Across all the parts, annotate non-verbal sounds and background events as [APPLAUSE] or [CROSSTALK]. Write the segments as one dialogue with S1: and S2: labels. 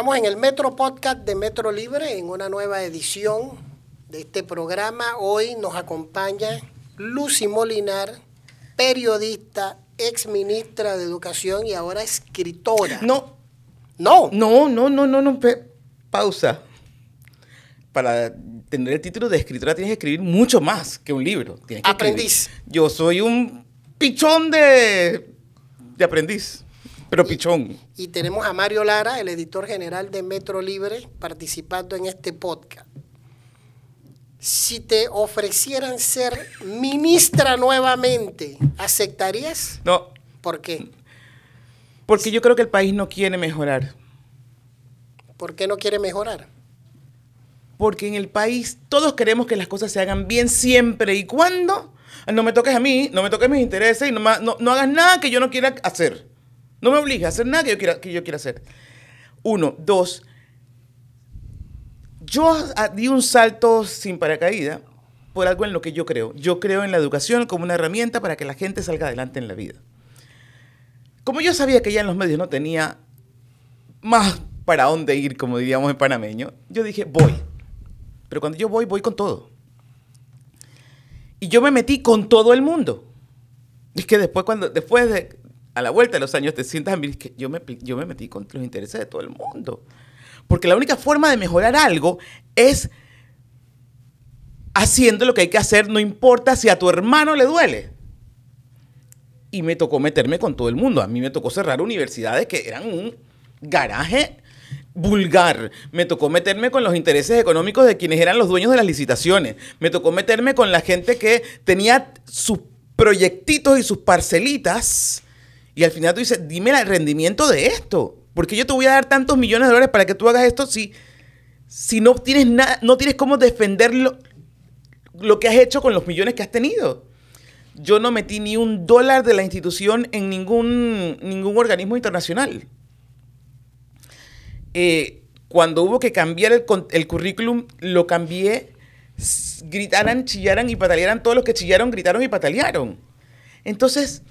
S1: Estamos en el Metro Podcast de Metro Libre en una nueva edición de este programa. Hoy nos acompaña Lucy Molinar, periodista, ex ministra de Educación y ahora escritora.
S2: No.
S1: No.
S2: No, no, no, no, no. Pausa. Para tener el título de escritora tienes que escribir mucho más que un libro.
S1: aprendiz.
S2: Yo soy un pichón de, de aprendiz, pero pichón.
S1: Y tenemos a Mario Lara, el editor general de Metro Libre, participando en este podcast. Si te ofrecieran ser ministra nuevamente, ¿aceptarías?
S2: No.
S1: ¿Por qué?
S2: Porque yo creo que el país no quiere mejorar.
S1: ¿Por qué no quiere mejorar?
S2: Porque en el país todos queremos que las cosas se hagan bien siempre y cuando no me toques a mí, no me toques mis intereses y no, no, hagas nada que yo no quiera hacer. No me obligues a hacer nada que yo quiera, que yo quiera hacer. Uno. Dos. Yo di un salto sin paracaídas por algo en lo que yo creo. Yo creo en la educación como una herramienta para que la gente salga adelante en la vida. Como yo sabía que ya en los medios no tenía más para dónde ir, como diríamos en panameño, yo dije, voy. Pero cuando yo voy, voy con todo. Y yo me metí con todo el mundo. Es que después, cuando, después de, a la vuelta de los años, te sientas a mí, que yo me, yo me metí con los intereses de todo el mundo. Porque la única forma de mejorar algo es haciendo lo que hay que hacer, no importa si a tu hermano le duele. Y me tocó meterme con todo el mundo. A mí me tocó cerrar universidades que eran un garaje vulgar. Me tocó meterme con los intereses económicos de quienes eran los dueños de las licitaciones. Me tocó meterme con la gente que tenía sus proyectitos y sus parcelitas. Y al final tú dices, dime el rendimiento de esto. Porque yo te voy a dar tantos millones de dólares para que tú hagas esto si, si no tienes nada, no tienes cómo defender lo, lo que has hecho con los millones que has tenido. Yo no metí ni un dólar de la institución en ningún, ningún organismo internacional. Eh, cuando hubo que cambiar el, el, currículum, lo cambié, gritaran, chillaran y patalearan, todos los que chillaron, gritaron y patalearon. Entonces,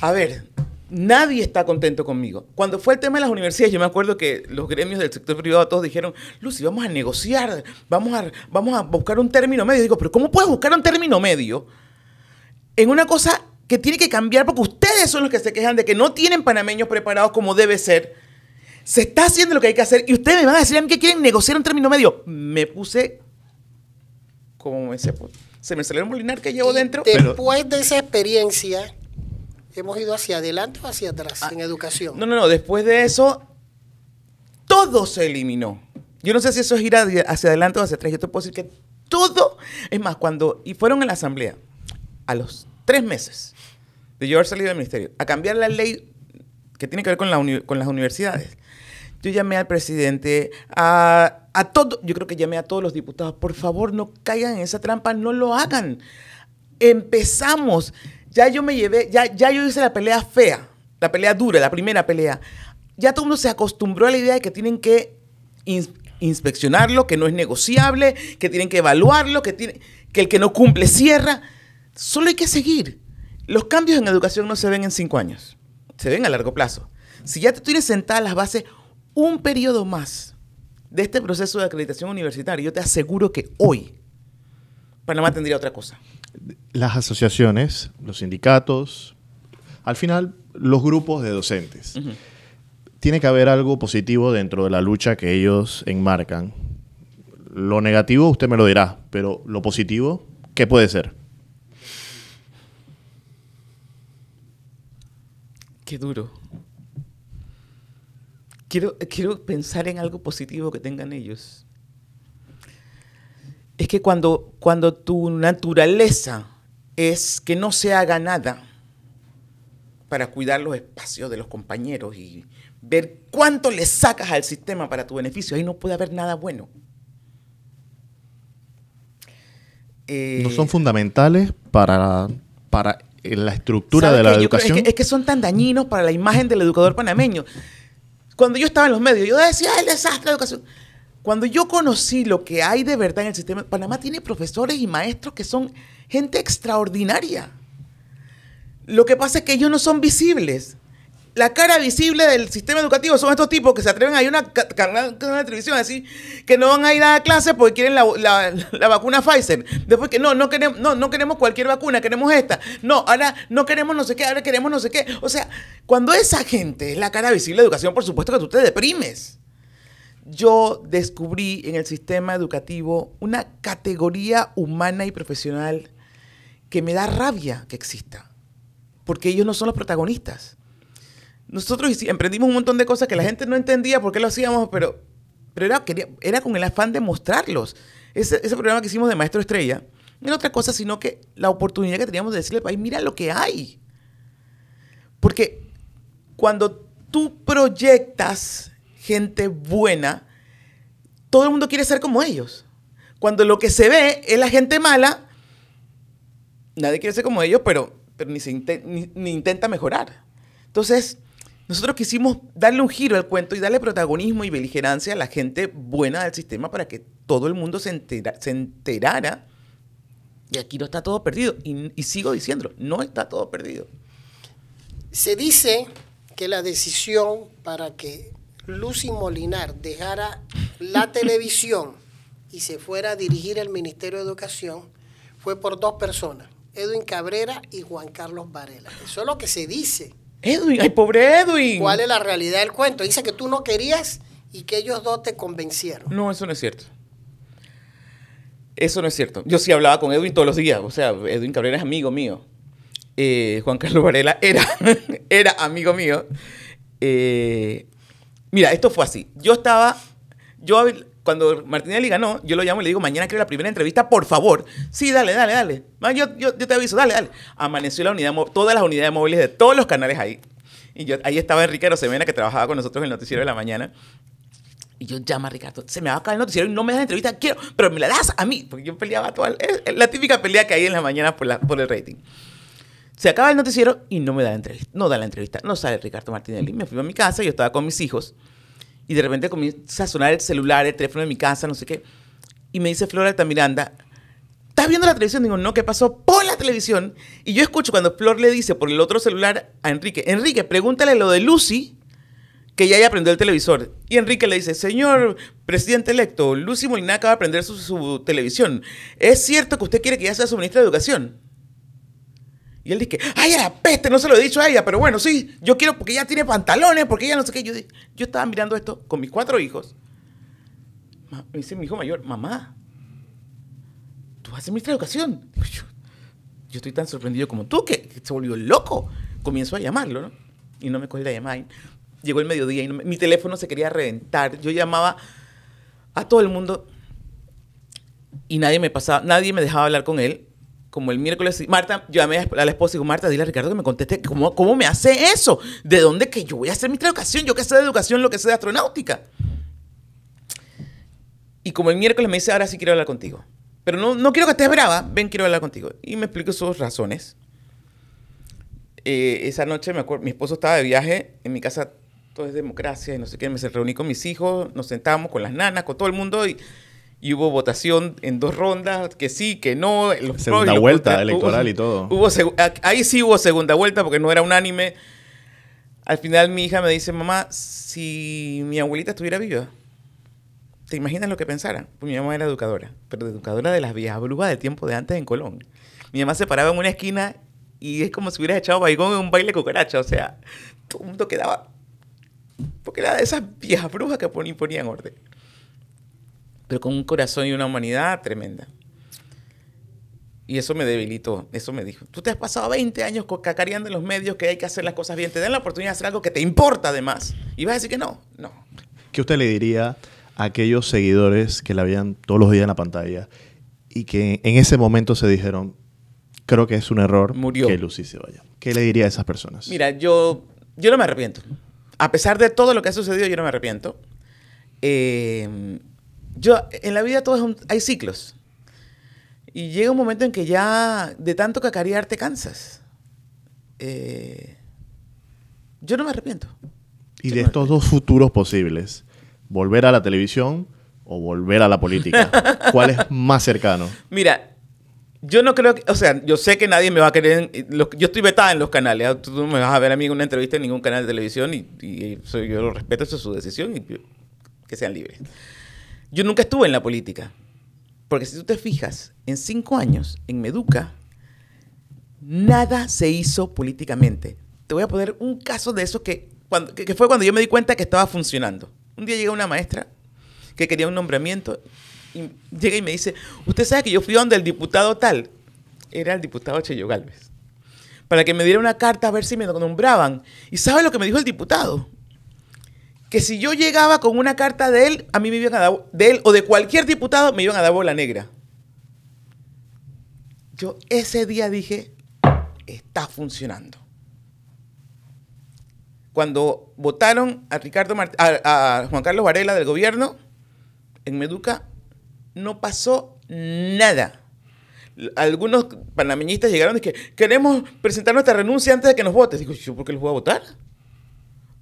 S2: a ver, nadie está contento conmigo. Cuando fue el tema de las universidades, yo me acuerdo que los gremios del sector privado todos dijeron, Lucy, vamos a negociar, vamos a, vamos a buscar un término medio. digo, pero ¿cómo puedes buscar un término medio en una cosa que tiene que cambiar porque ustedes son los que se quejan de que no tienen panameños preparados como debe ser? Se está haciendo lo que hay que hacer y ustedes me van a decir a mí que quieren negociar un término medio. Me puse como ese, se me salió un molinar que llevo dentro.
S1: Después de esa experiencia, hemos ido hacia adelante o hacia atrás ah, en educación.
S2: No, no, no. Después de eso, todo se eliminó. Yo no sé si eso es ir hacia adelante o hacia atrás. Yo te puedo decir que todo. Es más, cuando. Y fueron en la asamblea, a los tres meses de yo haber salido del ministerio, a cambiar la ley que tiene que ver con, la con las universidades yo llamé al presidente, a, a todo, yo creo que llamé a todos los diputados, por favor no caigan en esa trampa, no lo hagan. Empezamos, ya yo me llevé, ya, ya yo hice la pelea fea, la pelea dura, la primera pelea. Ya todo el mundo se acostumbró a la idea de que tienen que inspeccionarlo, que no es negociable, que tienen que evaluarlo, que, tiene, que el que no cumple cierra. Solo hay que seguir. Los cambios en educación no se ven en cinco años, se ven a largo plazo. Si ya te tienes sentadas las bases, un periodo más de este proceso de acreditación universitaria, yo te aseguro que hoy Panamá tendría otra cosa.
S3: Las asociaciones, los sindicatos, al final los grupos de docentes. Tiene que haber algo positivo dentro de la lucha que ellos enmarcan. Lo negativo usted me lo dirá, pero lo positivo, ¿qué puede ser?
S2: Qué duro quiero, quiero pensar en algo positivo que tengan ellos. Es que cuando, cuando tu naturaleza es que no se haga nada para cuidar los espacios de los compañeros y ver cuánto le sacas al sistema para tu beneficio, ahí no puede haber nada bueno.
S3: no son fundamentales para, para la estructura de la educación.
S2: es, que, es, que, son tan dañinos para la imagen del educador panameño. Cuando yo estaba en los medios, yo decía, el desastre de educación. Cuando yo conocí lo que hay de verdad en el sistema, Panamá tiene profesores y maestros que son gente extraordinaria. Lo que pasa es que ellos no son visibles. la cara visible del sistema educativo son estos tipos que se atreven a ir a una ca- canal canal de televisión así, que no van a ir a clase porque quieren la, la- la vacuna Pfizer. Después que no, no queremos, no, no queremos cualquier vacuna, queremos esta. No, ahora no queremos no sé qué, ahora queremos no sé qué. O sea, cuando esa gente es la cara visible de educación, por supuesto que tú te deprimes. Yo descubrí en el sistema educativo una categoría humana y profesional que me da rabia que exista, porque ellos no son los protagonistas. Nosotros emprendimos un montón de cosas que la gente no entendía por qué lo hacíamos, pero, pero era, era con el afán de mostrarlos. Ese, ese programa que hicimos de Maestro Estrella no era otra cosa, sino que la oportunidad que teníamos de decirle al país, mira lo que hay. Porque cuando tú proyectas gente buena, todo el mundo quiere ser como ellos. Cuando lo que se ve es la gente mala, nadie quiere ser como ellos, pero, pero ni, se ni- intenta mejorar. Entonces, nosotros quisimos darle un giro al cuento y darle protagonismo y beligerancia a la gente buena del sistema para que todo el mundo se, se enterara de aquí no está todo perdido. Y, y sigo diciéndolo, no está todo perdido.
S1: Se dice que la decisión para que Lucy Molinar dejara la televisión y se fuera a dirigir el Ministerio de Educación fue por dos personas, Edwin Cabrera y Juan Carlos Varela. Eso es lo que se dice.
S2: Edwin, ay, pobre Edwin.
S1: ¿Cuál es la realidad del cuento? Dice que tú no querías y que ellos dos te convencieron.
S2: No, eso no es cierto. Eso no es cierto. Yo sí hablaba con Edwin todos los días. O sea, Edwin Cabrera es amigo mío. Eh, Juan Carlos Varela era, [LAUGHS] era amigo mío. Eh, mira, esto fue así. Yo estaba, yo cuando Martinelli ganó, yo lo llamo y le digo, mañana quiero la primera entrevista, por favor. Sí, dale, dale, dale. Ma, Yo, yo, yo te aviso, dale, dale. Amaneció la unidad, todas las unidades móviles de todos los canales ahí. Y yo, ahí estaba Enrique Rosemena, que trabajaba con nosotros en el noticiero de la mañana. Y yo llamo a Ricardo, se me va a acabar el noticiero y no me das entrevista, quiero, pero me la das a mí, porque yo peleaba toda, la típica pelea que hay en las mañanas por, la, por el rating. Se acaba el noticiero y no me da la entrevista, no da la entrevista, no sale Ricardo Martinelli. Me fui a mi casa, yo estaba con mis hijos y de repente comienza a sonar el celular, el teléfono de mi casa, no sé qué. Y me dice Flor Altamiranda, ¿estás viendo la televisión? Digo, no, ¿qué pasó? Pon la televisión. Y yo escucho cuando Flor le dice por el otro celular a Enrique, Enrique, pregúntale lo de Lucy, que ya haya prendido el televisor. Y Enrique le dice, señor presidente electo, Lucy Molina acaba de prender su, su televisión. ¿Es cierto que usted quiere que ella sea su ministra de Educación? Y él dice, ay, a la peste, no se lo he dicho a ella, pero bueno, sí, yo quiero porque ella tiene pantalones, porque ella no sé qué. Yo, yo estaba mirando esto con mis cuatro hijos. Me dice mi hijo mayor, mamá, tú vas a ser ministra de Educación. Digo Yo, estoy tan sorprendido como tú, que, se volvió loco. Comienzo a llamarlo, ¿no? Y no me coge la llamada. Llegó el mediodía y no mi teléfono se quería reventar. Yo llamaba a todo el mundo y nadie me pasaba, nadie me dejaba hablar con él. Como el miércoles, Marta, yo llamé a la esposa y digo, Marta, dile a Ricardo que me conteste, ¿cómo, ¿cómo me hace eso? ¿De dónde que yo voy a hacer mi educación? Yo que sé de educación, lo que sé de astronáutica. Y como el miércoles me dice, ahora sí quiero hablar contigo. Pero no, no quiero que estés brava, ven, quiero hablar contigo. Y me explico sus razones. Eh, esa noche, me acuerdo, mi esposo estaba de viaje, en mi casa todo es democracia y no sé qué, me reuní con mis hijos, nos sentábamos con las nanas, con todo el mundo y, y hubo votación en dos rondas, que sí, que no. los
S3: Segunda
S2: los
S3: vuelta electoral
S2: Hubo-
S3: y todo.
S2: Hubo ahí sí hubo segunda vuelta porque no era unánime. Al final mi hija me dice, mamá, si mi abuelita estuviera viva, ¿te imaginas lo que pensara? Pues mi mamá era educadora, pero educadora de las viejas brujas del tiempo de antes en Colón. Mi mamá se paraba en una esquina y es como si hubieras echado baigón en un baile cucaracha. O sea, todo el mundo quedaba... Porque era de esas viejas brujas que pon- ponían orden. Pero con un corazón y una humanidad tremenda. Y eso me debilitó, eso me dijo. Tú te has pasado 20 años cacareando en los medios que hay que hacer las cosas bien. Te dan la oportunidad de hacer algo que te importa además. Y vas a decir que no. No.
S3: ¿Qué usted le diría a aquellos seguidores que la veían todos los días en la pantalla y que en ese momento se dijeron, creo que es un error
S2: Murió.
S3: que Lucy se vaya? ¿Qué le diría a esas personas?
S2: Mira, yo, yo no me arrepiento. A pesar de todo lo que ha sucedido, yo no me arrepiento. Eh, yo, en la vida todo es un- hay ciclos. Y llega un momento en que ya de tanto cacarear te cansas. Eh, yo no me arrepiento.
S3: y
S2: yo
S3: de
S2: no
S3: estos dos futuros posibles, volver a la televisión o volver a la política, [LAUGHS] ¿cuál es más cercano?
S2: Mira, Yo no creo que, o sea, yo sé que nadie me va a querer, yo estoy vetada en los canales, ¿ah? tú no me vas a ver a mí en una entrevista en ningún canal de televisión y, y yo lo respeto, eso es su decisión y que sean libres. Yo nunca estuve en la política, porque si tú te fijas, en cinco años en Meduca, nada se hizo políticamente. Te voy a poner un caso de eso que, fue cuando yo me di cuenta que estaba funcionando. Un día llega una maestra que quería un nombramiento y llega y me dice, usted sabe que yo fui donde el diputado tal, era el diputado Cheyo Galvez, para que me diera una carta a ver si me nombraban. ¿Y sabe lo que me dijo el diputado? Que si yo llegaba con una carta de él, a mí me iban a dar, de él o de cualquier diputado, me iban a dar bola negra. Yo ese día dije, está funcionando. Cuando votaron a, Ricardo a Juan Carlos Varela del gobierno, en Meduca no pasó nada. Algunos panameñistas llegaron y que queremos presentar nuestra renuncia antes de que nos votes. Digo, ¿yo por qué los voy a votar?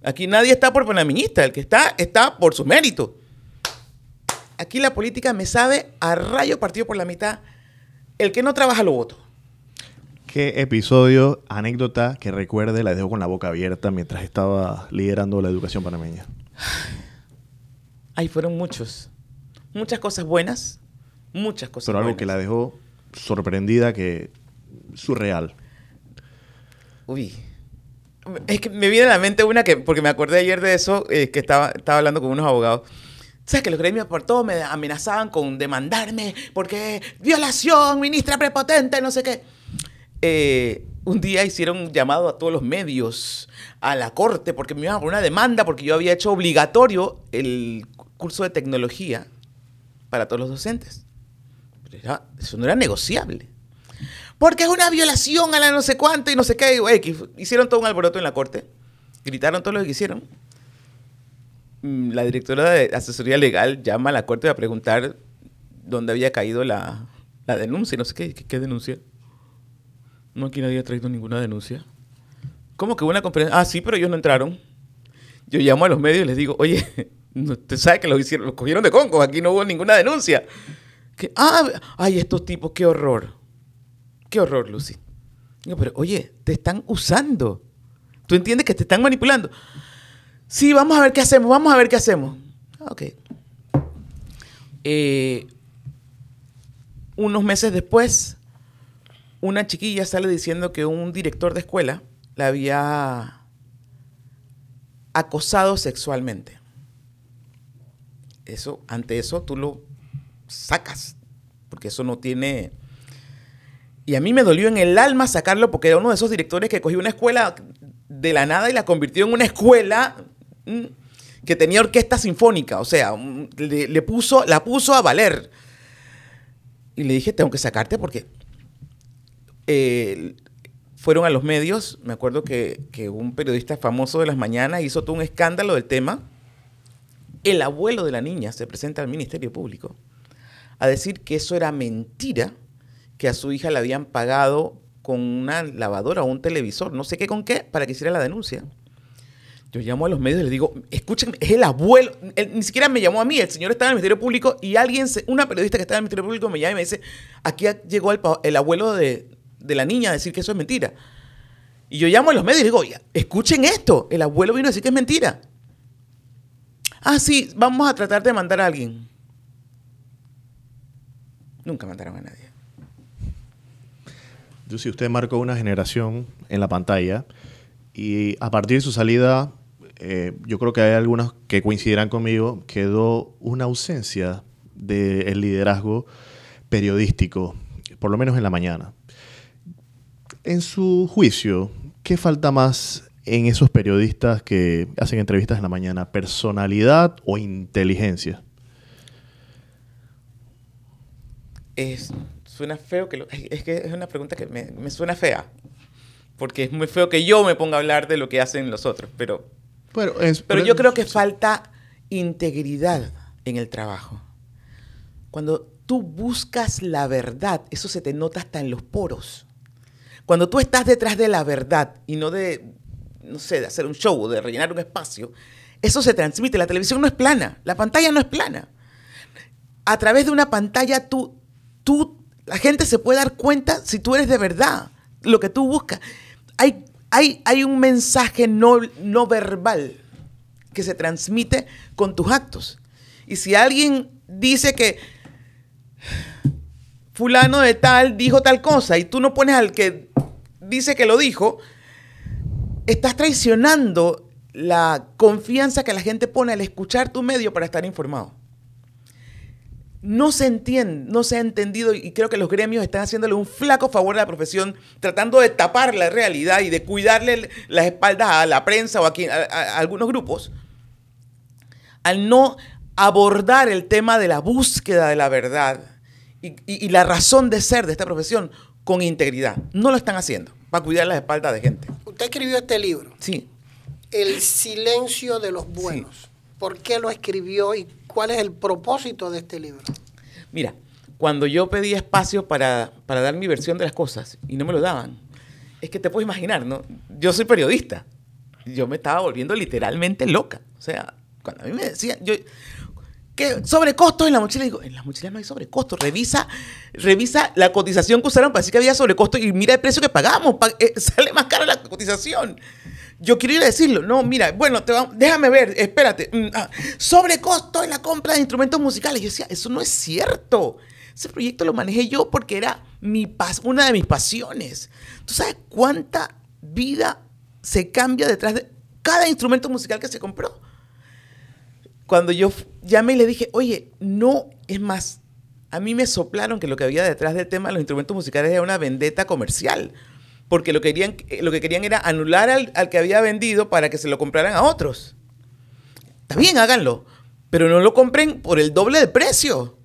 S2: Aquí nadie está por panameñista, el que está está por su mérito. Aquí la política me sabe a rayo partido por la mitad. El que no trabaja lo voto.
S3: ¿Qué episodio, anécdota que recuerde la dejo con la boca abierta mientras estaba liderando la educación panameña?
S2: Ay, fueron muchos muchas cosas buenas, muchas cosas
S3: Pero algo que la dejó sorprendida, que surreal.
S2: Uy. Es que me viene a la mente una que, porque me acordé ayer de eso, eh, que estaba, estaba hablando con unos abogados. ¿Sabes que los gremios por todo me amenazaban con demandarme porque violación, ministra prepotente, no sé qué? Eh, un día hicieron un llamado a todos los medios, a la corte, porque me iban a poner una demanda porque yo había hecho obligatorio el curso de tecnología para todos los docentes. Pero eso no era negociable. Porque es una violación a la no sé cuánto y no sé qué. Hicieron todo un alboroto en la corte. Gritaron todo lo que hicieron. Mm, la directora de asesoría legal llama a la corte a preguntar dónde había caído la, la denuncia. No sé qué, qué, denuncia. No, aquí nadie ha traído ninguna denuncia. ¿Cómo que una conferencia? Ah, sí, pero ellos no entraron. Yo llamo a los medios y les digo, oye, [LAUGHS] Usted sabe que lo hicieron, los cogieron de conco, aquí no hubo ninguna denuncia. Que, ah, ay, estos tipos, qué horror. Qué horror, Lucy. Digo, pero oye, te están usando. ¿Tú entiendes que te están manipulando? Sí, vamos a ver qué hacemos, vamos a ver qué hacemos. Ah, ok. Eh, unos meses después, una chiquilla sale diciendo que un director de escuela la había acosado sexualmente eso, ante eso tú lo sacas, porque eso no tiene... Y a mí me dolió en el alma sacarlo porque era uno de esos directores que cogió una escuela de la nada y la convirtió en una escuela mm, que tenía orquesta sinfónica, o sea, mm, le, puso, la puso a valer. Y le dije, tengo que sacarte porque eh, fueron a los medios, me acuerdo que, que un periodista famoso de las mañanas hizo todo un escándalo del tema. El abuelo de la niña se presenta al Ministerio Público a decir que eso era mentira, que a su hija le habían pagado con una lavadora o un televisor, no sé qué con qué, para que hiciera la denuncia. Yo llamo a los medios y les digo, escuchen, es el abuelo, ni siquiera me llamó a mí, el señor estaba en el Ministerio Público y alguien, una periodista que estaba en el Ministerio Público me llama y me dice, aquí llegó el, abuelo de, de, la niña a decir que eso es mentira. Y yo llamo a los medios y digo, escuchen esto, el abuelo vino a decir que es mentira. Ah, sí, vamos a tratar de mandar a alguien. Nunca mandaron a nadie.
S3: Si usted marcó una generación en la pantalla y a partir de su salida, eh, yo creo que hay algunos que coincidirán conmigo, quedó una ausencia del liderazgo periodístico, por lo menos en la mañana. En su juicio, ¿qué falta más en esos periodistas que hacen entrevistas en la mañana? ¿Personalidad o inteligencia?
S2: Es, suena feo que es que es una pregunta que me, suena fea. Porque es muy feo que yo me ponga a hablar de lo que hacen los otros. Pero, pero, pero yo creo que falta integridad en el trabajo. Cuando tú buscas la verdad, eso se te nota hasta en los poros. Cuando tú estás detrás de la verdad y no de, no sé, de hacer un show, de rellenar un espacio, eso se transmite. La televisión no es plana, la pantalla no es plana. A través de una pantalla tú, tú la gente se puede dar cuenta si tú eres de verdad lo que tú buscas. Hay, hay, hay un mensaje no, no verbal que se transmite con tus actos. Y si alguien dice que fulano de tal dijo tal cosa y tú no pones al que dice que lo dijo, estás traicionando la confianza que la gente pone al escuchar tu medio para estar informado. No se entiende, no se ha entendido y creo que los gremios están haciéndole un flaco favor a la profesión, tratando de tapar la realidad y de cuidarle las espaldas a la prensa o a, a algunos grupos, al no abordar el tema de la búsqueda de la verdad y, la razón de ser de esta profesión con integridad. No lo están haciendo para cuidar las espaldas de gente.
S1: Usted escribió este libro.
S2: Sí.
S1: El silencio de los buenos. ¿Por qué lo escribió y cuál es el propósito de este libro?
S2: Mira, cuando yo pedí espacio para, para dar mi versión de las cosas y no me lo daban, es que te puedes imaginar, ¿no? Yo soy periodista. Yo me estaba volviendo literalmente loca. O sea, cuando a mí me decían, yo, ¿Qué? Sobrecostos en la mochila. Digo, en la mochila no hay sobrecostos. Revisa, revisa la cotización que usaron para decir que había sobrecostos y mira el precio que pagamos. Eh, [LAUGHS] sale más cara la cotización. Yo quiero ir a decirlo. No, mira, bueno, déjame ver, espérate. Mm, ah, sobrecosto en la compra de instrumentos musicales. Yo decía, eso no es cierto. Ese proyecto lo manejé yo porque era mi una de mis pasiones. ¿Tú sabes cuánta vida se cambia detrás de cada instrumento musical que se compró? cuando yo llamé y le dije, oye, no, es más, a mí me soplaron que lo que había detrás del tema de los instrumentos musicales era una vendetta comercial, porque lo que querían, lo que querían era anular al, al que había vendido para que se lo compraran a otros. Está bien, háganlo, pero no lo compren por el doble de precio.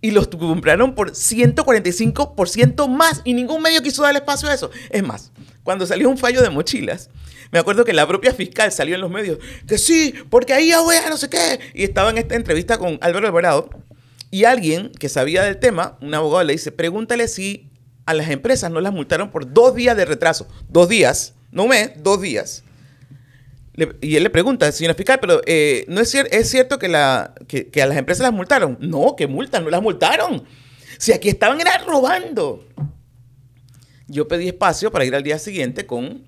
S2: Y los compraron por 145% más y ningún medio quiso darle espacio a eso. Es más, cuando salió un fallo de mochilas, me acuerdo que la propia fiscal salió en los medios, que sí, porque ahí ya voy a no sé qué. Y estaba en esta entrevista con Álvaro Alvarado. Y alguien que sabía del tema, un abogado, le dice, pregúntale si a las empresas no las multaron por dos días de retraso. Dos días, no un mes, dos días. y él le pregunta, señor fiscal, pero eh, ¿no es, es cierto que, la, que, a las empresas las multaron? No, que multan, no las multaron. Si aquí estaban era robando. Yo pedí espacio para ir al día siguiente con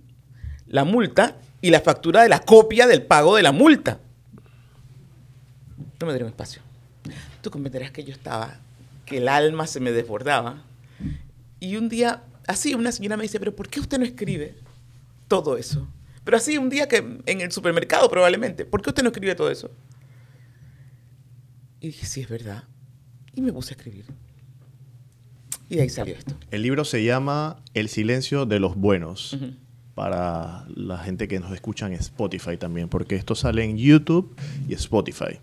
S2: la multa y la factura de la copia del pago de la multa. No me dieron espacio. Tú comprenderás que yo estaba, que el alma se me desbordaba. Y un día, así, una señora me dice, pero ¿por qué usted no escribe todo eso? Pero así, un día que en el supermercado probablemente, ¿por qué usted no escribe todo eso? Y dije, sí, es verdad. Y me puse a escribir. Y de ahí salió esto.
S3: El libro se llama El silencio de los buenos para la gente que nos escucha en Spotify también, porque esto sale en YouTube y Spotify.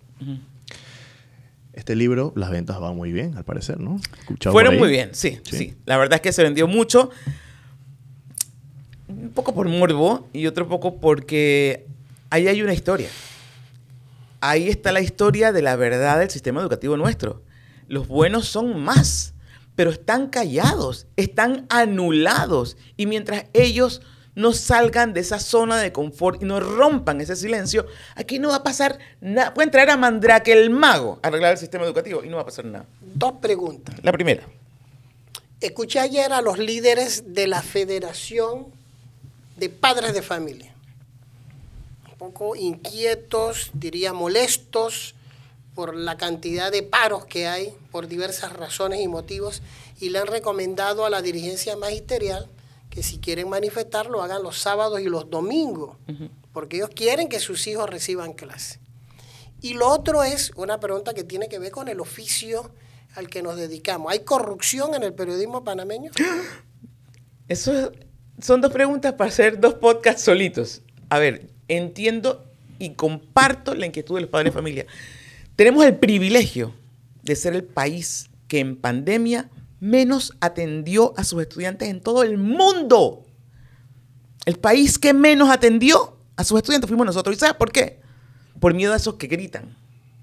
S3: Este libro, las ventas van muy bien, al parecer, ¿no?
S2: Fueron muy bien, sí, sí, La verdad es que se vendió mucho. Un poco por morbo y otro poco porque ahí hay una historia. Ahí está la historia de la verdad del sistema educativo nuestro. Los buenos son más, pero están callados, están anulados. Y mientras ellos no salgan de esa zona de confort y no rompan ese silencio, aquí no va a pasar nada. Puede entrar a Mandrake el mago a arreglar el sistema educativo y no va a pasar nada.
S1: Dos preguntas.
S2: La primera.
S1: Escuché ayer a los líderes de la Federación de Padres de Familia. Un poco inquietos, diría molestos por la cantidad de paros que hay, por diversas razones y motivos, y le han recomendado a la dirigencia magisterial que si quieren manifestar lo hagan los sábados y los domingos, porque ellos quieren que sus hijos reciban clase. Y lo otro es una pregunta que tiene que ver con el oficio al que nos dedicamos. ¿Hay corrupción en el periodismo panameño? [GASPS]
S2: Eso son dos preguntas para hacer dos podcasts solitos. A ver, entiendo y comparto la inquietud de los padres de familia. Tenemos el privilegio de ser el país que en pandemia menos atendió a sus estudiantes en todo el mundo. El país que menos atendió a sus estudiantes fuimos nosotros. ¿Y sabes por qué? Por miedo a esos que gritan,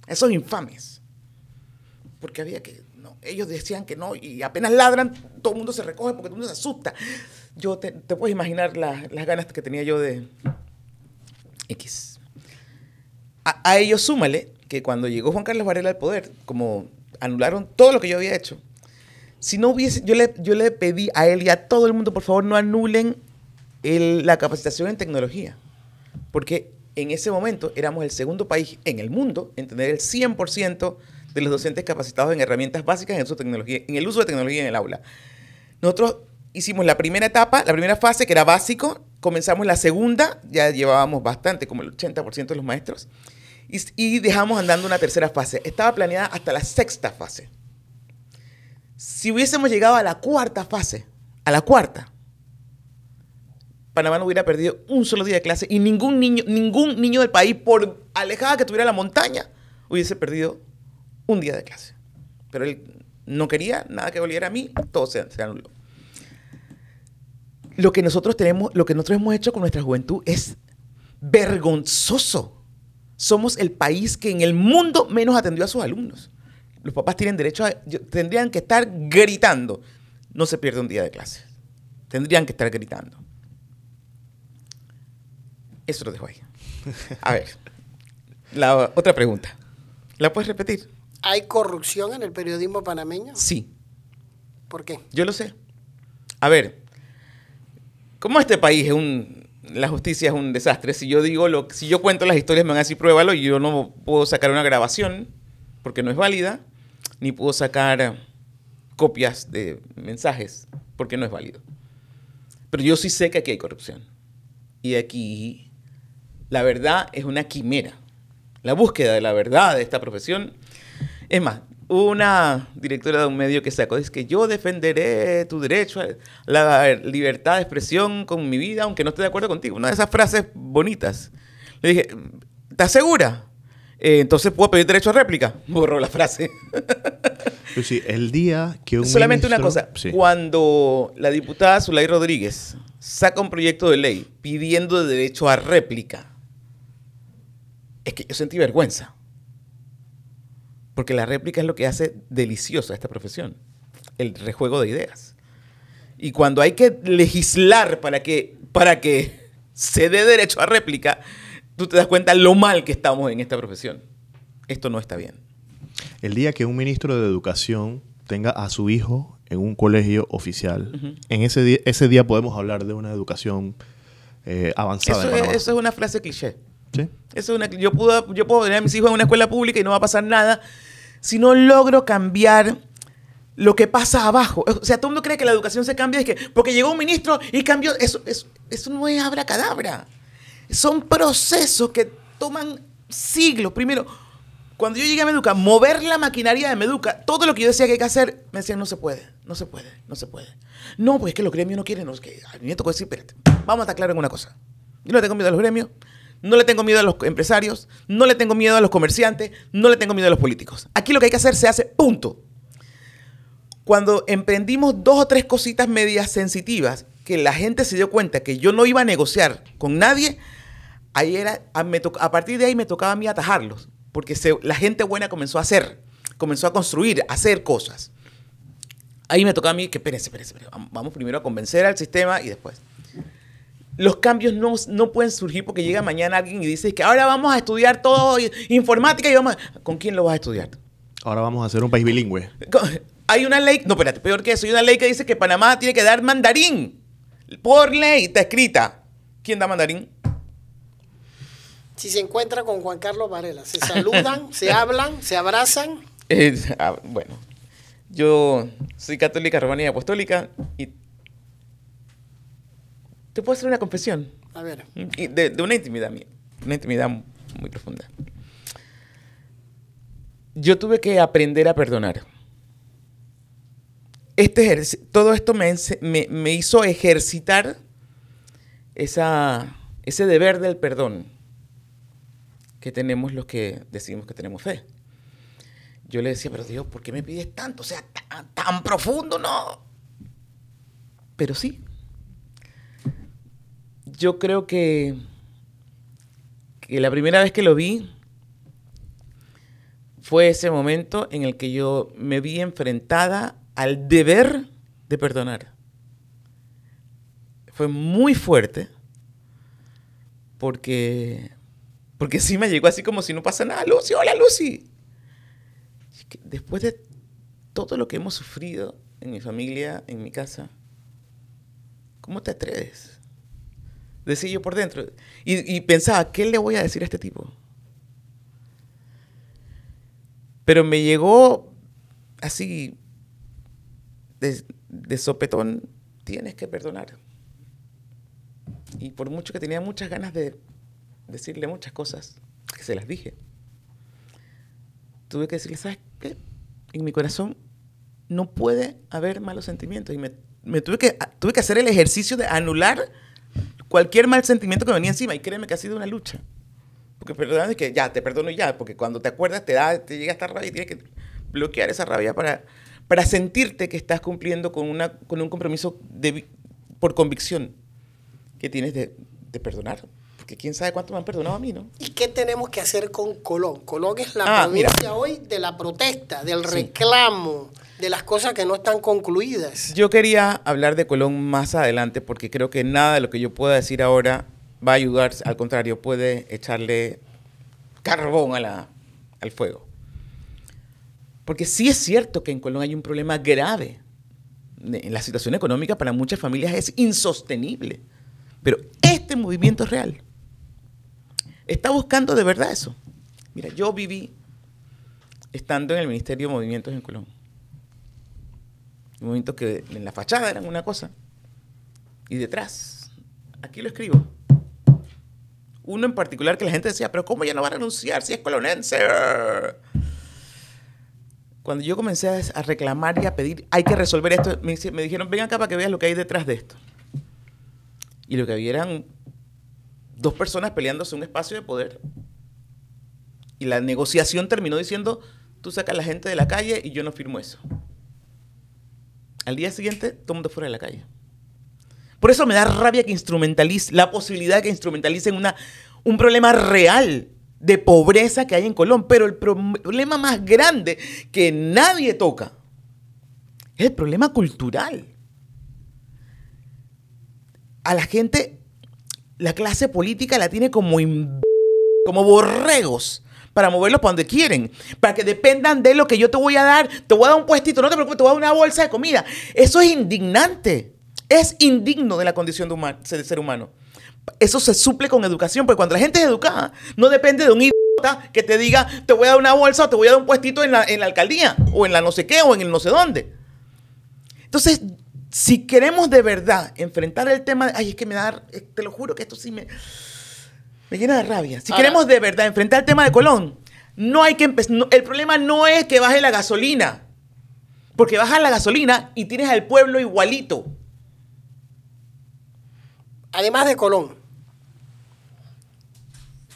S2: a esos infames. Porque había que, no, ellos decían que no, y apenas ladran, todo el mundo se recoge porque todo el mundo se asusta. Yo te, puedes imaginar las ganas que tenía yo de X. A ellos súmale que cuando llegó Juan Carlos Varela al poder, como anularon todo lo que yo había hecho, Si no hubiese, yo le, yo le pedí a él y a todo el mundo, por favor, no anulen el- la capacitación en tecnología. Porque en ese momento éramos el segundo país en el mundo en tener el 100% de los docentes capacitados en herramientas básicas en, de tecnología, en el uso de tecnología en el aula. Nosotros hicimos la primera etapa, la primera fase, que era básico. Comenzamos la segunda, ya llevábamos bastante, como el 80% de los maestros. Y, y dejamos andando una tercera fase. Estaba planeada hasta la sexta fase. Si hubiésemos llegado a la cuarta fase, a la cuarta, Panamá no hubiera perdido un solo día de clase y ningún niño, ningún niño del país, por alejada que tuviera la montaña, hubiese perdido un día de clase. Pero él no quería nada que volviera a mí, todo se, se anuló. Lo que nosotros tenemos, lo que nosotros hemos hecho con nuestra juventud es vergonzoso. Somos el país que en el mundo menos atendió a sus alumnos. Los papás tienen derecho a, tendrían que estar gritando. No se pierde un día de clase. Tendrían que estar gritando. Eso lo dejo ahí. A ver, la otra pregunta. ¿La puedes repetir?
S1: ¿Hay corrupción en el periodismo panameño?
S2: Sí,
S1: ¿Por qué?
S2: yo lo sé. A ver, como este país es un... La justicia es un desastre. Si yo digo lo, si yo cuento las historias me van a decir pruébalo y yo no puedo sacar una grabación porque no es válida, ni puedo sacar copias de mensajes porque no es válido. Pero yo sí sé que aquí hay corrupción. Y aquí la verdad es una quimera. La búsqueda de la verdad de esta profesión. Es más, una directora de un medio que sacó, dice que yo defenderé tu derecho a la libertad de expresión con mi vida, aunque no esté de acuerdo contigo. Una de esas frases bonitas. Le dije, ¿estás segura? "Eh, entonces puedo pedir derecho a réplica. [LAUGHS] Borró la frase. [LAUGHS]
S3: Sí, el día que un
S2: Solamente una cosa.
S3: Sí.
S2: Cuando la diputada Zulay Rodríguez saca un proyecto de ley pidiendo derecho a réplica, es que yo sentí vergüenza. Porque la réplica es lo que hace deliciosa esta profesión. El rejuego de ideas. Y cuando hay que legislar para que, para que [LAUGHS] se dé derecho a réplica, tú te das cuenta lo mal que estamos en esta profesión. Esto no está bien.
S3: El día que un ministro de Educación tenga a su hijo en un colegio oficial, en ese día, ese día podemos hablar de una educación eh, avanzada.
S2: Eso es, eso es una frase cliché.
S3: ¿Sí?
S2: Eso es una, yo, puedo, yo puedo tener a mis hijos en una escuela pública y no va a pasar nada si no logro cambiar lo que pasa abajo. O sea, todo el mundo cree que la educación se cambia es que porque llegó un ministro y cambió. Eso, eso, eso no es abracadabra. Son procesos que toman siglos. Primero, cuando yo llegué a Meduca, mover la maquinaria de Meduca, todo lo que yo decía que hay que hacer, me decían, no se puede, no se puede, no se puede. No, pues es que los gremios no quieren, no, es que a decir, espérate, vamos a estar claros en una cosa. Yo no le tengo miedo a los gremios, no le tengo miedo a los empresarios, no le tengo miedo a los comerciantes, no le tengo miedo a los políticos. Aquí lo que hay que hacer se hace, punto. Cuando emprendimos dos o tres cositas medias sensitivas, que la gente se dio cuenta que yo no iba a negociar con nadie, ahí era, a, me to- a partir de ahí me tocaba a mí atajarlos, porque se- la gente buena comenzó a hacer, comenzó a construir, a hacer cosas. Ahí me tocaba a mí que, espérense, espérense, espérense, vam- vamos primero a convencer al sistema y después. Los cambios no, no pueden surgir porque llega mañana alguien y dice que ahora vamos a estudiar todo informática y vamos a... ¿Con quién lo vas a estudiar?
S3: Ahora vamos a hacer un país bilingüe.
S2: Hay una ley, no, espérate, peor que eso, hay una ley que dice que Panamá tiene que dar mandarín. Por ley, está escrita. ¿Quién da mandarín?
S1: Si se encuentra con Juan Carlos Varela, se saludan, [LAUGHS] se hablan, se abrazan.
S2: Eh, ah, bueno, yo soy católica, romana y apostólica y te puedo hacer una confesión
S1: A ver,
S2: y de, de una intimidad mía, una intimidad muy profunda. Yo tuve que aprender a perdonar. Este todo esto me, me- me hizo ejercitar esa, ese deber del perdón que tenemos los que decimos que tenemos fe. Yo le decía, pero Dios, ¿por qué me pides tanto? O sea, tan, profundo, no. Pero sí. Yo creo que, que la primera vez que lo vi fue ese momento en el que yo me vi enfrentada al deber de perdonar. Fue muy fuerte porque, porque sí me llegó así como si no pasa nada. Lucy, hola Lucy. Es que Después de todo lo que hemos sufrido, en mi familia, en mi casa. ¿Cómo te atreves? Decía yo por dentro. Y, pensaba, ¿qué le voy a decir a este tipo? Pero me llegó así, de, de sopetón, tienes que perdonar. Y por mucho que tenía muchas ganas de decirle muchas cosas, que se las dije, tuve que decirle, ¿sabes qué? En mi corazón no puede haber malos sentimientos. Y me, me tuve, que, tuve que hacer el ejercicio de anular cualquier mal sentimiento que venía encima. Y créeme que ha sido una lucha. Porque perdón es que ya, te perdono ya, porque cuando te acuerdas te, da, te llega esta rabia y tienes que bloquear esa rabia para, para sentirte que estás cumpliendo con, una, con un compromiso de, por convicción que tienes de, de perdonar. Porque quién sabe cuánto me han perdonado a mí, ¿no?
S1: ¿Y qué tenemos que hacer con Colón? Colón es la
S2: Ah, mira.
S1: provincia hoy de la protesta, del
S2: Sí.
S1: reclamo, de las cosas que no están concluidas.
S2: Yo quería hablar de Colón más adelante porque creo que nada de lo que yo pueda decir ahora va a ayudar, al contrario, puede echarle carbón a la- al fuego. Porque sí es cierto que en Colón hay un problema grave. De- La situación económica para muchas familias es insostenible. Pero este movimiento es real. Está buscando de verdad eso. Mira, yo viví estando en el Ministerio de Movimientos en Colón. Movimientos que en la fachada eran una cosa. Y detrás, aquí lo escribo. Uno en particular que la gente decía, pero ¿cómo ya no va a renunciar si es colonense? Cuando yo comencé a reclamar y a pedir, hay que resolver esto, me dijeron, ven acá para que veas lo que hay detrás de esto. Y lo que había eran dos personas peleándose un espacio de poder. Y la negociación terminó diciendo, tú sacas a la gente de la calle y yo no firmo eso. Al día siguiente, todo el mundo fuera de la calle. Por eso me da rabia que instrumentalice, la posibilidad de que instrumentalicen una, un problema real de pobreza que hay en Colón. Pero el pro- problema más grande que nadie toca es el problema cultural. A la gente, la clase política la tiene como, como borregos para moverlos para donde quieren, para que dependan de lo que yo te voy a dar. Te voy a dar un puestito, no te preocupes, te voy a dar una bolsa de comida. Eso es indignante. Es indigno de la condición de ser humano. Eso se suple con educación, porque cuando la gente es educada, no depende de un idiota que te diga, te voy a dar una bolsa o te voy a dar un puestito en la, en la alcaldía, o en la no sé qué, o en el no sé dónde. Entonces, si queremos de verdad enfrentar el tema, de- ay, es que me da, eh, te lo juro que esto sí me, me llena de rabia. Si
S1: Ahora-
S2: queremos de verdad enfrentar el tema de Colón, no hay que empezar, el problema no es que baje la gasolina, porque baja la gasolina y tienes al pueblo igualito.
S1: Además de Colón,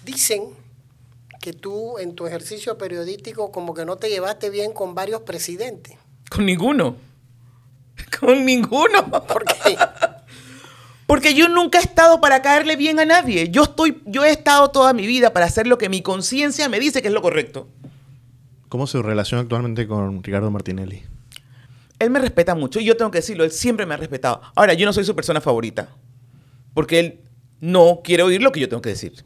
S1: dicen que tú en tu ejercicio periodístico como que no te llevaste bien con varios presidentes.
S2: Con ninguno. Con ninguno. [LAUGHS]
S1: ¿Por qué?
S2: Porque yo nunca he estado para caerle bien a nadie. Yo, estoy, yo he estado toda mi vida para hacer lo que mi conciencia me dice que es lo correcto.
S3: ¿Cómo se relaciona actualmente con Ricardo Martinelli?
S2: Él me respeta mucho y yo tengo que decirlo, él siempre me ha respetado. Ahora, yo no soy su persona favorita. Porque él no quiere oír lo que yo tengo que decir.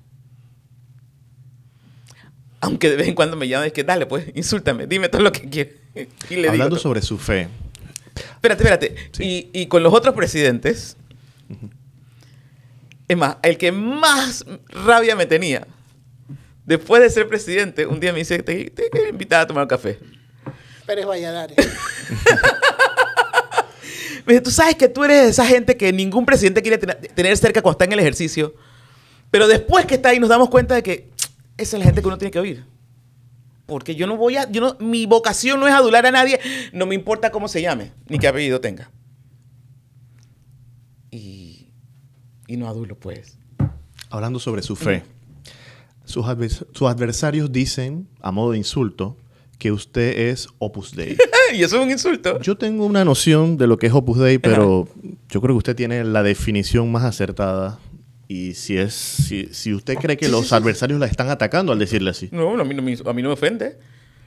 S2: Aunque de vez en cuando me llama y es que dale, pues, insúltame, dime todo lo que quieres. [LAUGHS] Digo
S3: Hablando
S2: todo.
S3: sobre su fe,
S2: Espérate, espérate. Y, y con los otros presidentes, es más, el que más rabia me tenía, después de ser presidente, un día me dice, te, te quiero invitar a tomar un café.
S1: Pérez Valladares. [LAUGHS]
S2: Me dice, tú sabes que tú eres de esa gente que ningún presidente quiere ten- tener cerca cuando está en el ejercicio, pero después que está ahí nos damos cuenta de que esa es la gente que uno tiene que oír. Porque yo no voy a, yo no, mi vocación no es adular a nadie, no me importa cómo se llame, ni qué apellido tenga. Y, y no adulo, pues.
S3: hablando sobre su fe, sus, advers- sus adversarios dicen, a modo de insulto, que usted es Opus Dei. [LAUGHS]
S2: y eso es un insulto.
S3: Yo tengo una noción de lo que es Opus Dei, pero yo creo que usted tiene la definición más acertada. Y si es si, si usted cree que
S2: Sí,
S3: los
S2: sí, sí.
S3: adversarios la están atacando al decirle así,
S2: No, no, a mí no me, a mí no me ofende.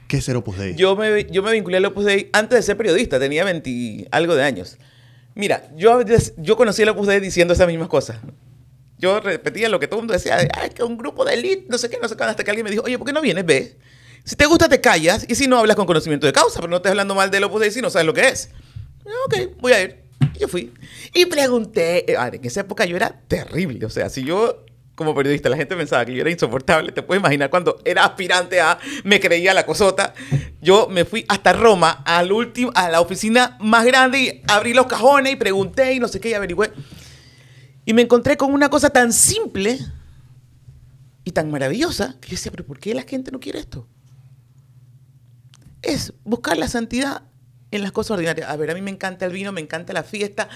S3: ¿qué es ser Opus Dei?
S2: Yo me, yo me vinculé al Opus Dei antes de ser periodista, tenía 20 algo de años. Mira, yo, yo conocí al Opus Dei diciendo esas mismas cosas. Yo repetía lo que todo el mundo decía, Ay, que un grupo de élite, no sé qué, no sé qué, hasta que alguien me dijo, oye, ¿por qué no vienes? Ve. Si te gusta, te callas, y si no, hablas con conocimiento de causa, pero no estés hablando mal del Opus Dei si no sabes lo que es. Ok, voy a ir. Yo fui. Y pregunté. eh, en esa época yo era terrible. O sea, si yo, como periodista, la gente pensaba que yo era insoportable, te puedes imaginar cuando era aspirante a. Me creía la cosota. Yo me fui hasta Roma, al último, a la oficina más grande, y abrí los cajones y pregunté y no sé qué, y averigüé. Y me encontré con una cosa tan simple y tan maravillosa que yo decía, pero ¿por qué la gente no quiere esto? Es buscar la santidad en las cosas ordinarias. A ver, a mí me encanta el vino, me encanta la fiesta.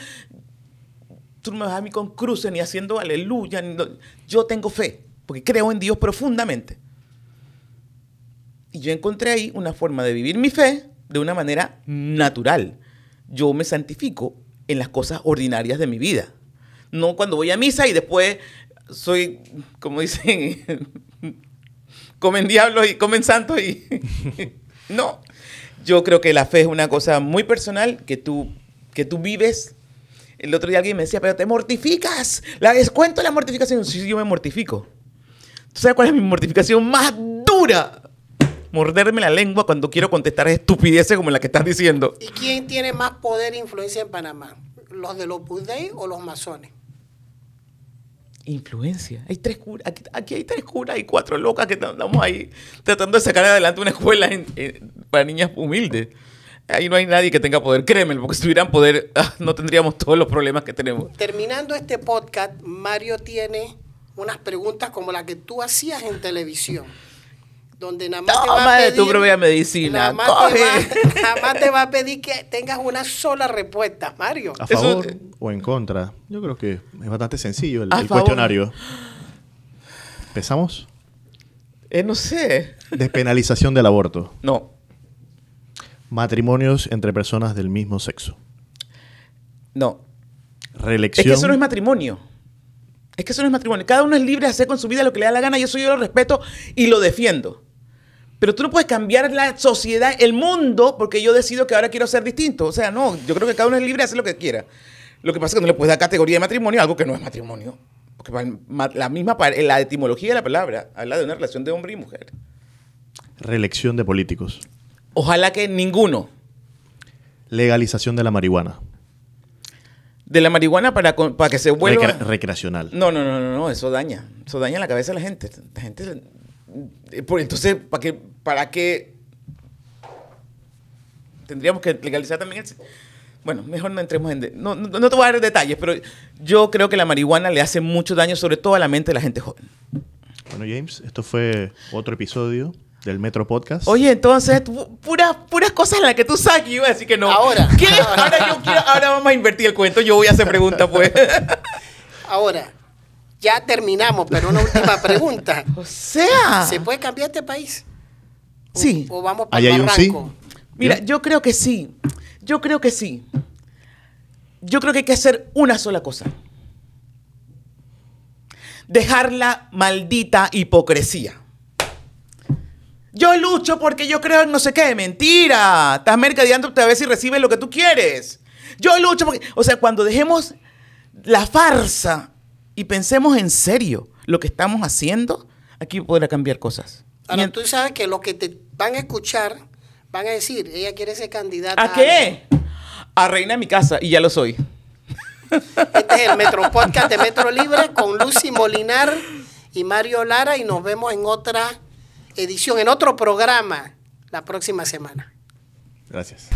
S2: Tú no me vas a mí con cruces ni haciendo aleluya. ni no- Yo tengo fe, porque creo en Dios profundamente. Y yo encontré ahí una forma de vivir mi fe de una manera natural. Yo me santifico en las cosas ordinarias de mi vida. No cuando voy a misa y después soy, como dicen, [LAUGHS] comen diablos y comen santos y... [LAUGHS] no, yo creo que la fe es una cosa muy personal que tú, que tú vives. El otro día alguien me decía, pero te mortificas. La descuento de la mortificación. Sí, yo me mortifico. ¿Tú sabes cuál es mi mortificación más dura? Morderme la lengua cuando quiero contestar estupideces como la que estás diciendo.
S1: ¿Y quién tiene más poder e influencia en Panamá? ¿Los de los Dei o los masones?
S2: Influencia. Hay tres curas. Aquí, aquí hay tres curas y cuatro locas que andamos ahí tratando de sacar adelante una escuela en- en- para niñas humildes. Ahí no hay nadie que tenga poder. Créeme, porque si tuvieran poder, [LAUGHS] ah, no tendríamos todos los problemas que tenemos.
S1: Terminando este podcast, Mario tiene unas preguntas como las que tú hacías en televisión. Donde nada más te va a
S2: de
S1: pedir,
S2: tu propia medicina,
S1: Nada más,
S2: coge.
S1: te va, [LAUGHS] nada más te va a pedir que tengas una sola respuesta, Mario.
S3: ¿A
S2: Eso-
S3: favor o en contra? Yo creo que es bastante sencillo el, cuestionario. ¿Empezamos?
S2: Eh, no sé.
S3: Despenalización del aborto.
S2: No.
S3: Matrimonios entre personas del mismo sexo.
S2: No.
S3: Reelección.
S2: Es que eso no es matrimonio. Es que eso no es matrimonio. Cada uno es libre de hacer con su vida lo que le da la gana y eso yo lo respeto y lo defiendo. Pero tú no puedes cambiar la sociedad, el mundo, porque yo decido que ahora quiero ser distinto. O sea, no, yo creo que cada uno es libre de hacer lo que quiera. Lo que pasa es que no le puedes dar categoría de matrimonio a algo que no es matrimonio. Porque la misma, la etimología de la palabra habla de una relación de hombre y mujer.
S3: Reelección de políticos.
S2: Ojalá que ninguno
S3: Legalización de la marihuana.
S2: de la marihuana para, para que se vuelva...
S3: Recre- recreacional.
S2: No, no, no, no, no, eso daña. Eso daña la cabeza de la gente. La gente. Eh, por- Entonces, ¿para qué, ¿para qué tendríamos que legalizar también el. Bueno, mejor no entremos en. de- no, no, no te voy a dar detalles, pero yo creo que la marihuana le hace mucho daño, sobre todo a la mente de la gente joven.
S3: Bueno, James, esto fue otro episodio del Metro Podcast.
S2: Oye, entonces, pu- puras, puras cosas en las que tú saques, yo iba a decir que no.
S1: Ahora.
S2: ¿Qué? Ahora, yo quiero, ahora vamos a invertir el cuento, yo voy a hacer preguntas, pues. [LAUGHS]
S1: Ahora, ya terminamos, pero una última [LAUGHS] pregunta.
S2: o sea.
S1: ¿Se puede cambiar este país? ¿O-
S2: Sí.
S1: ¿O vamos para
S3: hay un sí.
S1: barranco?
S2: Mira, yo creo que sí. Yo creo que sí. Yo creo que hay que hacer una sola cosa. Dejar la maldita hipocresía. Yo lucho porque yo creo en no sé qué. Mentira. Estás mercadeándote a ver si recibes lo que tú quieres. Yo lucho porque... O sea, cuando dejemos la farsa y pensemos en serio lo que estamos haciendo, aquí podrá cambiar cosas.
S1: Ahora,
S2: en-
S1: tú sabes que los que te van a escuchar van a decir, ella quiere ser candidata.
S2: ¿A qué? A reina de mi casa, y ya lo soy.
S1: Este es el [LAUGHS] Metro Podcast de Metro Libre con Lucy Molinar y Mario Lara y nos vemos en otra edición, en otro programa la próxima semana.
S3: Gracias.